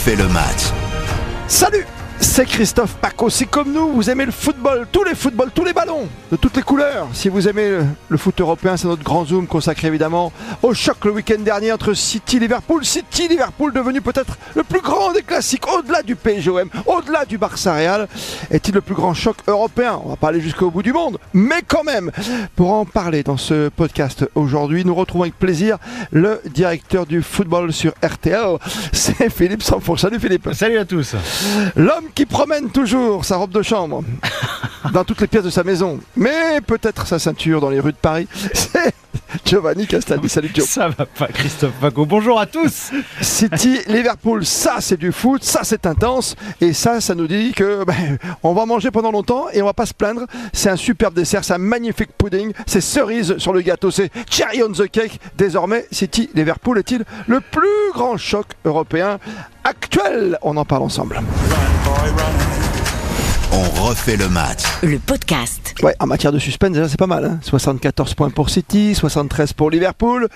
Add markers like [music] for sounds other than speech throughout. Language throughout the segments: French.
refait le match. Salut c'est Christophe Paco. Si comme nous, vous aimez le football, tous les footballs, tous les ballons, de toutes les couleurs. Si vous aimez le, foot européen, c'est notre grand zoom consacré évidemment au choc le week-end dernier entre City et Liverpool. City Liverpool devenu peut-être le plus grand des classiques, au-delà du PSGOM, au-delà du Barça Real. Est-il le plus grand choc européen? On va pas aller jusqu'au bout du monde, mais quand même. Pour en parler dans ce podcast aujourd'hui, nous retrouvons avec plaisir le directeur du football sur RTL. [laughs] C'est Philippe Sanfour. Salut Philippe. Salut à tous. L'homme qui promène toujours sa robe de chambre [laughs] dans toutes les pièces de sa maison, mais peut-être sa ceinture dans les rues de Paris. [laughs] C'est Giovanni Castaldi. Salut Joe. Ça va pas, Christophe Paco. Bonjour à tous. City, Liverpool, ça c'est du foot, ça c'est intense, et ça, ça nous dit que ben, on va manger pendant longtemps et on va pas se plaindre. C'est un superbe dessert, c'est un magnifique pudding, c'est cerise sur le gâteau, c'est cherry on the cake. Désormais, City, Liverpool est-il le plus grand choc européen actuel? On en parle ensemble. On refait le match. Le podcast. Ouais, en matière de suspense, déjà c'est pas mal. 74 hein. points pour City, 73 pour Liverpool.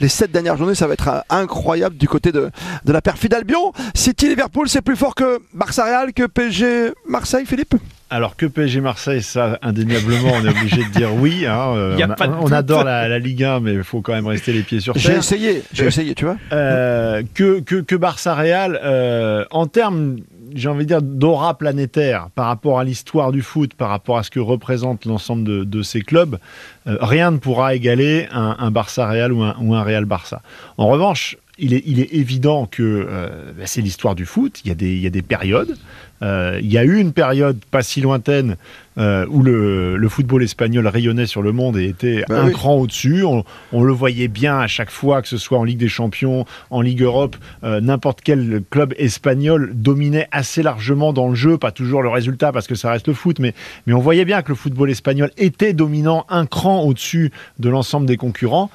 Les 7 dernières journées, ça va être euh, incroyable du côté de, de la perfide Albion. City, Liverpool, c'est plus fort que Barça Real, que PSG Marseille, Philippe? Alors que PSG Marseille, ça, indéniablement, on est obligé de dire oui. Hein, [laughs] euh, on, adore la, Ligue 1, mais il faut quand même rester les pieds sur terre. J'ai essayé, j'ai essayé, tu vois. Euh, que, que, que, Barça Real, euh, en termes, j'ai envie de dire, d'aura planétaire par rapport à l'histoire du foot, par rapport à ce que représente l'ensemble de, ces clubs, rien ne pourra égaler un, Barça Real ou un, ou un Real Barça. En revanche, il est, il est, évident que bah, c'est l'histoire du foot. Il y a des, il y a des périodes. Euh, il y a eu une période pas si lointaine euh, où le, football espagnol rayonnait sur le monde et était bah un cran au-dessus. On, le voyait bien à chaque fois, que ce soit en Ligue des Champions, en Ligue Europe, euh, n'importe quel club espagnol dominait assez largement dans le jeu, pas toujours le résultat parce que ça reste le foot, mais, mais on voyait bien que le football espagnol était dominant un cran au-dessus de l'ensemble des concurrents.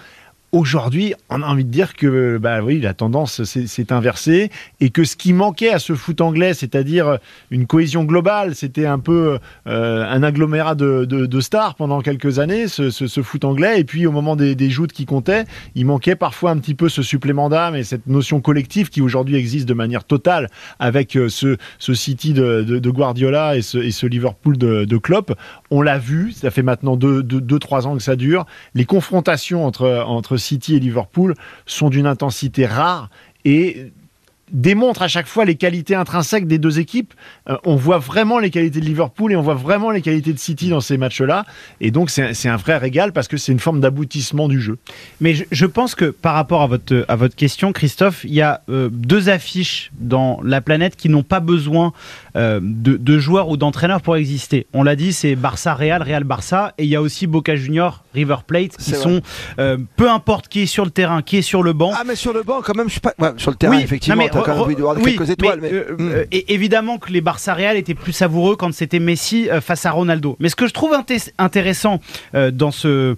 Aujourd'hui, on a envie de dire que bah oui, la tendance s'est inversée et que ce qui manquait à ce foot anglais, c'est-à-dire une cohésion globale, c'était un peu euh, un agglomérat de, stars pendant quelques années, ce, foot anglais. Et puis au moment des, des, joutes qui comptaient, il manquait parfois un petit peu ce supplément d'âme et cette notion collective qui aujourd'hui existe de manière totale avec euh, ce, City de, Guardiola et ce, Liverpool de, Klopp. On l'a vu, ça fait maintenant 2-3 deux, trois ans que ça dure. Les confrontations entre, entre City et Liverpool sont d'une intensité rare et démontre à chaque fois les qualités intrinsèques des deux équipes. Euh, on voit vraiment les qualités de Liverpool et on voit vraiment les qualités de City dans ces matchs-là. Et donc c'est un vrai régal parce que c'est une forme d'aboutissement du jeu. Mais je, pense que par rapport à votre, à votre question, Christophe, il y a euh, deux affiches dans la planète qui n'ont pas besoin euh, de, joueurs ou d'entraîneurs pour exister. On l'a dit, c'est Barça-Real, Real-Barça. Et il y a aussi Boca Junior, River Plate, qui sont, peu importe qui est sur le terrain, qui est sur le banc. Ah mais sur le banc quand même, je suis pas... sur le terrain, effectivement oui, étoiles. Mais, euh, hmm. euh, évidemment que les Barça Real étaient plus savoureux quand c'était Messi euh, face à Ronaldo. Mais ce que je trouve intéressant dans, ce,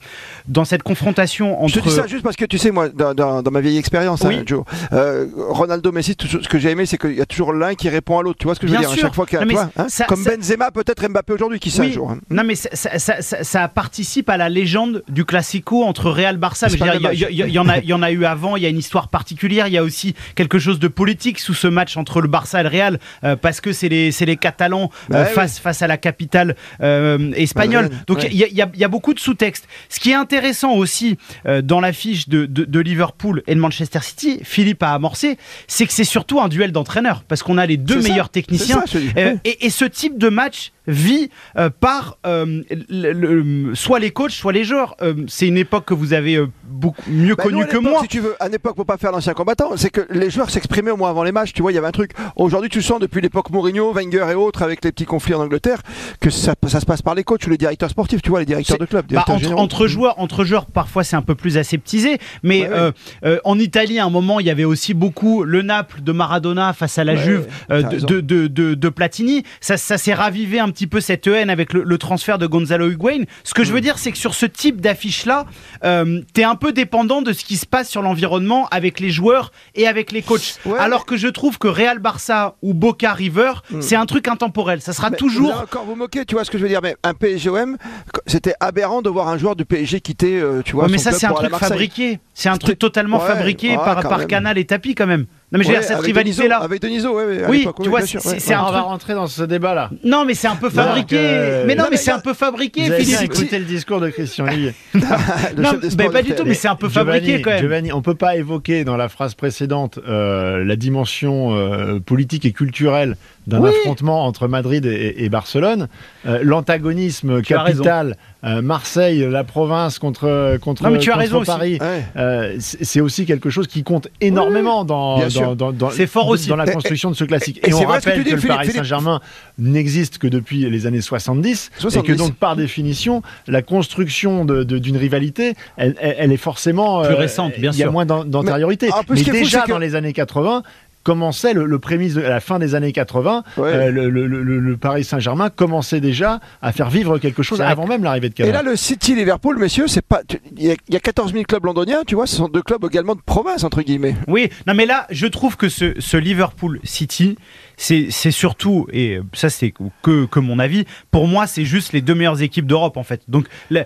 dans cette confrontation entre. Je te dis ça juste parce que tu sais, moi, dans, ma vieille expérience, hein, Joe, Ronaldo, Messi, tout ce que j'ai aimé, c'est qu'il y a toujours l'un qui répond à l'autre. Tu vois ce que je veux dire À chaque fois qu'il hein, Comme Benzema, peut-être Mbappé aujourd'hui, qui sait un jour. Hein. Non, mais ça, participe à la légende du classico entre Real Barça. Il y, en a, y en a eu avant, il y a une histoire particulière, il y a aussi quelque chose de politique sous ce match entre le Barça et le Real euh, parce que c'est les, les Catalans bah euh, face, face à la capitale euh, espagnole. Donc il y, y, a beaucoup de sous-textes. Ce qui est intéressant aussi dans l'affiche de, de, Liverpool et de Manchester City, Philippe a amorcé, c'est que c'est surtout un duel d'entraîneurs parce qu'on a les deux meilleurs techniciens. Et, et, ce type de match vit par le, soit les coachs, soit les joueurs. c'est une époque que vous avez beaucoup mieux bah connue que moi. Si tu veux, à l'époque, pour pas faire l'ancien combattant, c'est que les joueurs s'exprimaient au moins avant les matchs. Tu vois, il y avait un truc. Aujourd'hui, tu sens depuis l'époque Mourinho, Wenger et autres, avec les petits conflits en Angleterre, que ça, ça se passe par les coachs ou les directeurs sportifs. Tu vois, les directeurs de club. Bah, entre, joueurs, entre joueurs, parfois c'est un peu plus aseptisé. Mais euh, euh, en Italie, à un moment, il y avait aussi beaucoup le Naples de Maradona face à la Juve euh, de, de, de, Platini. Ça, ça s'est ravivé un petit peu cette haine avec le, transfert de Gonzalo Higuain. Ce que je veux mm. dire, c'est que sur ce type d'affiche-là, tu es un peu dépendant de ce qui se passe sur l'environnement avec les joueurs et avec les coachs. Alors que je trouve que Real Barça ou Boca River, hmm. c'est un truc intemporel. Ça sera toujours. Vous encore vous moquez, tu vois ce que je veux dire. Mais un PSGOM, c'était aberrant de voir un joueur du PSG quitter, euh, tu vois. mais ça, c'est un truc fabriqué. C'est un truc totalement fabriqué par, par Canal et Tapi quand même. Non mais je veux dire cette rivalité là. Avec Deniso, oui, oui tu vois, c'est un. On va rentrer dans ce débat là. Non mais c'est un peu fabriqué. Mais non mais c'est un peu fabriqué. Philippe. écouté le discours de Christian [laughs] Olivier. non, mais pas du tout. Mais c'est un peu fabriqué quand même. Giovanni, on peut pas évoquer dans la phrase précédente euh, la dimension euh, politique et culturelle d'un affrontement entre Madrid et, Barcelone. Euh, l'antagonisme capital, euh, Marseille, la province contre, contre, non, mais tu as raison Paris, euh, c'est aussi quelque chose qui compte énormément dans, dans, dans, fort aussi. dans la construction de ce classique. Et, on rappelle que, le Paris Saint-Germain n'existe que depuis les années 70, et que donc par définition, la construction d'une rivalité, elle, elle, est forcément plus récente, bien sûr. Il y a moins d'antériorité. Mais, mais déjà dans les années 80, commençait le, prémisse de la fin des années 80. Euh, le, Paris Saint-Germain commençait déjà à faire vivre quelque chose avant même l'arrivée de Canal. Et là, le City Liverpool, messieurs, c'est pas. Il y, a 14 000 clubs londoniens, tu vois, ce sont deux clubs également de province entre guillemets. Oui, non mais là, je trouve que ce, ce Liverpool City, c'est surtout, et ça c'est que, que mon avis, pour moi c'est juste les deux meilleures équipes d'Europe en fait. Donc il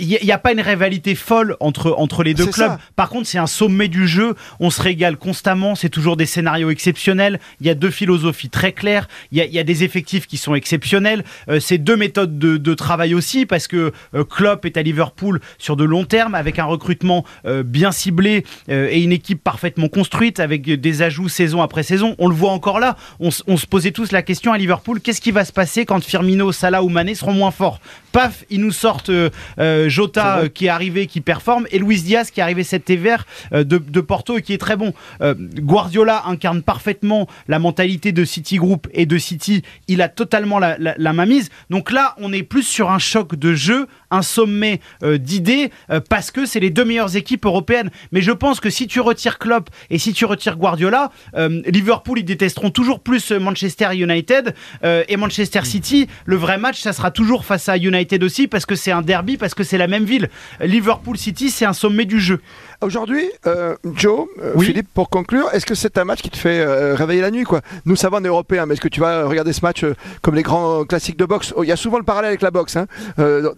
n'y a, pas une rivalité folle entre, entre les deux clubs. Par contre c'est un sommet du jeu, on se régale constamment, c'est toujours des scénarios exceptionnels, il y a deux philosophies très claires, il y a, y a des effectifs qui sont exceptionnels, euh, c'est deux méthodes de, de, travail aussi parce que euh, Klopp est à Liverpool sur de long terme avec un recrutement euh, bien ciblé et une équipe parfaitement construite avec des ajouts saison après saison. On le voit encore là on, se posait tous la question à Liverpool qu'est-ce qui va se passer quand Firmino, Salah ou Mané seront moins forts? Paf, ils nous sortent euh, euh, Jota euh, qui est arrivé, qui performe, et Luis Diaz qui est arrivé cet hiver de, Porto et qui est très bon. Guardiola incarne parfaitement la mentalité de City Group et de City. Il a totalement la, la, la mainmise. Donc là, on est plus sur un choc de jeu, un sommet d'idées, parce que c'est les deux meilleures équipes européennes. Mais je pense que si tu retires Klopp et si tu retires Guardiola, Liverpool, ils détesteront toujours plus Manchester United et Manchester City. Le vrai match, ça sera toujours face à United aussi parce que c'est un derby, parce que c'est la même ville. Liverpool City, c'est un sommet du jeu. Aujourd'hui, euh, Joe, euh, Philippe, pour conclure, est-ce que c'est un match qui te fait réveiller la nuit quoi? Nous savons, on est européens, mais est-ce que tu vas regarder ce match comme les grands classiques de boxe? Oh, Il y a souvent le parallèle avec la boxe hein,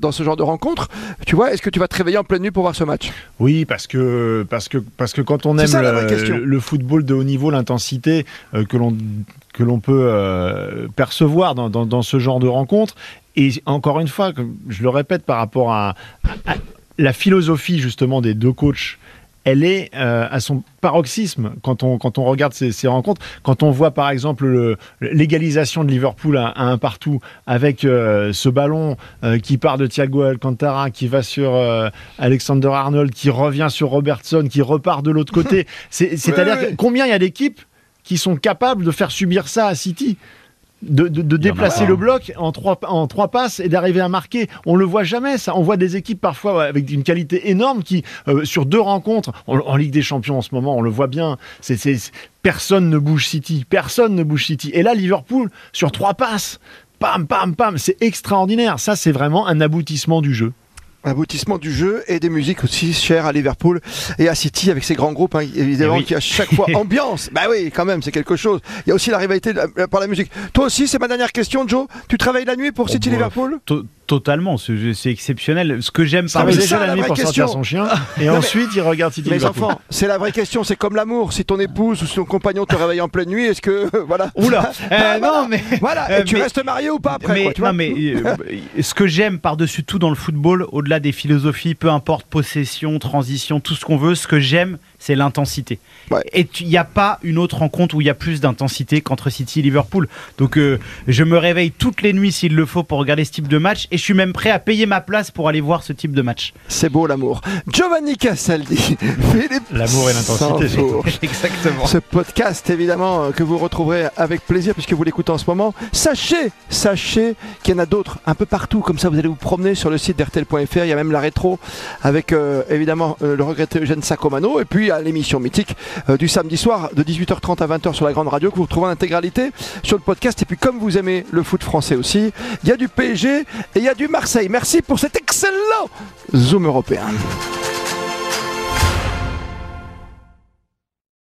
dans ce genre de rencontre. Tu vois, est-ce que tu vas te réveiller en pleine nuit pour voir ce match? Oui, parce que, parce, que, parce que quand on aime le, le, football de haut niveau, l'intensité que l'on que l'on peut euh, percevoir dans, ce genre de rencontre. Et encore une fois, je le répète par rapport à, la philosophie justement des deux coachs elle est euh, à son paroxysme quand on, quand on regarde ces, rencontres. Quand on voit par exemple l'égalisation de Liverpool à, un partout avec euh, ce ballon qui part de Thiago Alcantara, qui va sur Alexander Arnold, qui revient sur Robertson, qui repart de l'autre côté. [laughs] C'est-à-dire combien il y a d'équipes qui sont capables de faire subir ça à City? De, déplacer le bloc en trois, en trois passes et d'arriver à marquer. On le voit jamais, ça. On voit des équipes parfois avec une qualité énorme qui, euh, sur deux rencontres, en, Ligue des Champions en ce moment, on le voit bien, c'est, personne ne bouge City. Personne ne bouge City. Et là, Liverpool, sur trois passes, pam, pam, pam, c'est extraordinaire. Ça, c'est vraiment un aboutissement du jeu aboutissement du jeu et des musiques aussi chères à Liverpool et à City avec ces grands groupes hein, évidemment eh qui à chaque fois [laughs] ambiance. Bah oui quand même c'est quelque chose. Il y a aussi la rivalité par la musique. Toi aussi c'est ma dernière question Joe. Tu travailles la nuit pour oh, City bah, Liverpool? Totalement, c'est exceptionnel. Ce que j'aime par déjà la, pour sortir son chien [laughs] et ensuite il regarde City Mes enfants, c'est la vraie question, c'est comme l'amour. Si ton épouse ou ton compagnon te réveille en pleine nuit, est-ce que voilà Oula [laughs] euh, Non mais voilà, et euh, tu restes marié ou pas après mais, Non mais [laughs] euh, ce que j'aime par-dessus tout dans le football, au-delà des philosophies, peu importe possession, transition, tout ce qu'on veut, ce que j'aime, c'est l'intensité. Et il n'y a pas une autre rencontre où il y a plus d'intensité qu'entre City et Liverpool. Donc euh, je me réveille toutes les nuits s'il le faut pour regarder ce type de match et je suis même prêt à payer ma place pour aller voir ce type de match. C'est beau l'amour. Giovanni Cassaldi, [laughs] Philippe. L'amour et l'intensité. [laughs] Exactement. Ce podcast évidemment euh, que vous retrouverez avec plaisir puisque vous l'écoutez en ce moment. Sachez, sachez qu'il y en a d'autres un peu partout. Comme ça vous allez vous promener sur le site d'RTL.fr. Il y a même la rétro avec euh, évidemment le regretté Eugène Sacomano et puis l'émission mythique euh, du samedi soir de 18h30 à 20h sur la grande radio que vous retrouvez en intégralité sur le podcast. Et puis comme vous aimez le foot français aussi, il y a du PSG et il y a du Marseille. Merci pour cet excellent Zoom européen.